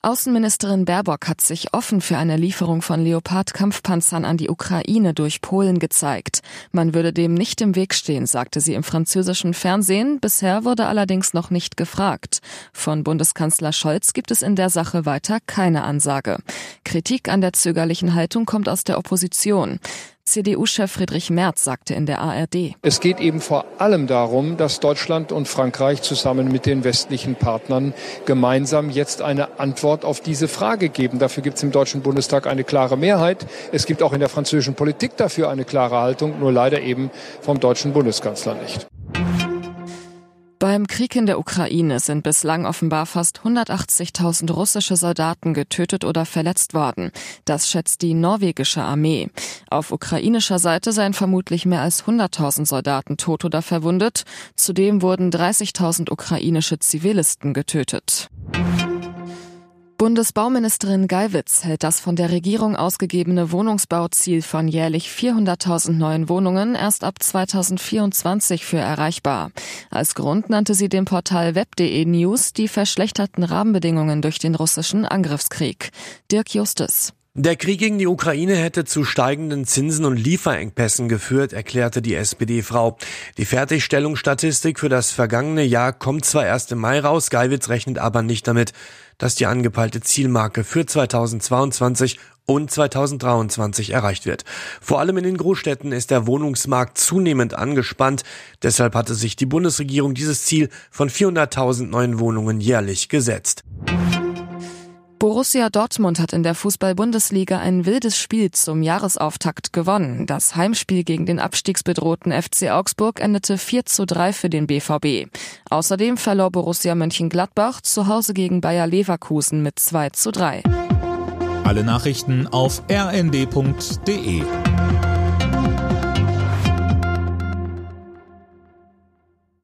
Außenministerin Baerbock hat sich offen für eine Lieferung von Leopard-Kampfpanzern an die Ukraine durch Polen gezeigt. Man würde dem nicht im Weg stehen, sagte sie im französischen Fernsehen. Bisher wurde allerdings noch nicht gefragt. Von Bundeskanzler Scholz gibt es in der Sache weiter keine Ansage. Kritik an der zögerlichen Haltung kommt aus der Opposition. CDU-Chef Friedrich Merz sagte in der ARD. Es geht eben vor allem darum, dass Deutschland und Frankreich zusammen mit den westlichen Partnern gemeinsam jetzt eine Antwort auf diese Frage geben. Dafür gibt es im Deutschen Bundestag eine klare Mehrheit. Es gibt auch in der französischen Politik dafür eine klare Haltung, nur leider eben vom deutschen Bundeskanzler nicht. Krieg in der Ukraine sind bislang offenbar fast 180.000 russische Soldaten getötet oder verletzt worden. Das schätzt die norwegische Armee. Auf ukrainischer Seite seien vermutlich mehr als 100.000 Soldaten tot oder verwundet. Zudem wurden 30.000 ukrainische Zivilisten getötet. Bundesbauministerin Geiwitz hält das von der Regierung ausgegebene Wohnungsbauziel von jährlich 400.000 neuen Wohnungen erst ab 2024 für erreichbar. Als Grund nannte sie dem Portal web.de News die verschlechterten Rahmenbedingungen durch den russischen Angriffskrieg. Dirk Justus. Der Krieg gegen die Ukraine hätte zu steigenden Zinsen und Lieferengpässen geführt, erklärte die SPD-Frau. Die Fertigstellungsstatistik für das vergangene Jahr kommt zwar erst im Mai raus, Geiwitz rechnet aber nicht damit, dass die angepeilte Zielmarke für 2022 und 2023 erreicht wird. Vor allem in den Großstädten ist der Wohnungsmarkt zunehmend angespannt. Deshalb hatte sich die Bundesregierung dieses Ziel von 400.000 neuen Wohnungen jährlich gesetzt. Borussia Dortmund hat in der Fußball-Bundesliga ein wildes Spiel zum Jahresauftakt gewonnen. Das Heimspiel gegen den abstiegsbedrohten FC Augsburg endete 4 zu 3 für den BVB. Außerdem verlor Borussia Mönchengladbach zu Hause gegen Bayer Leverkusen mit 2 zu 3. Alle Nachrichten auf rnd.de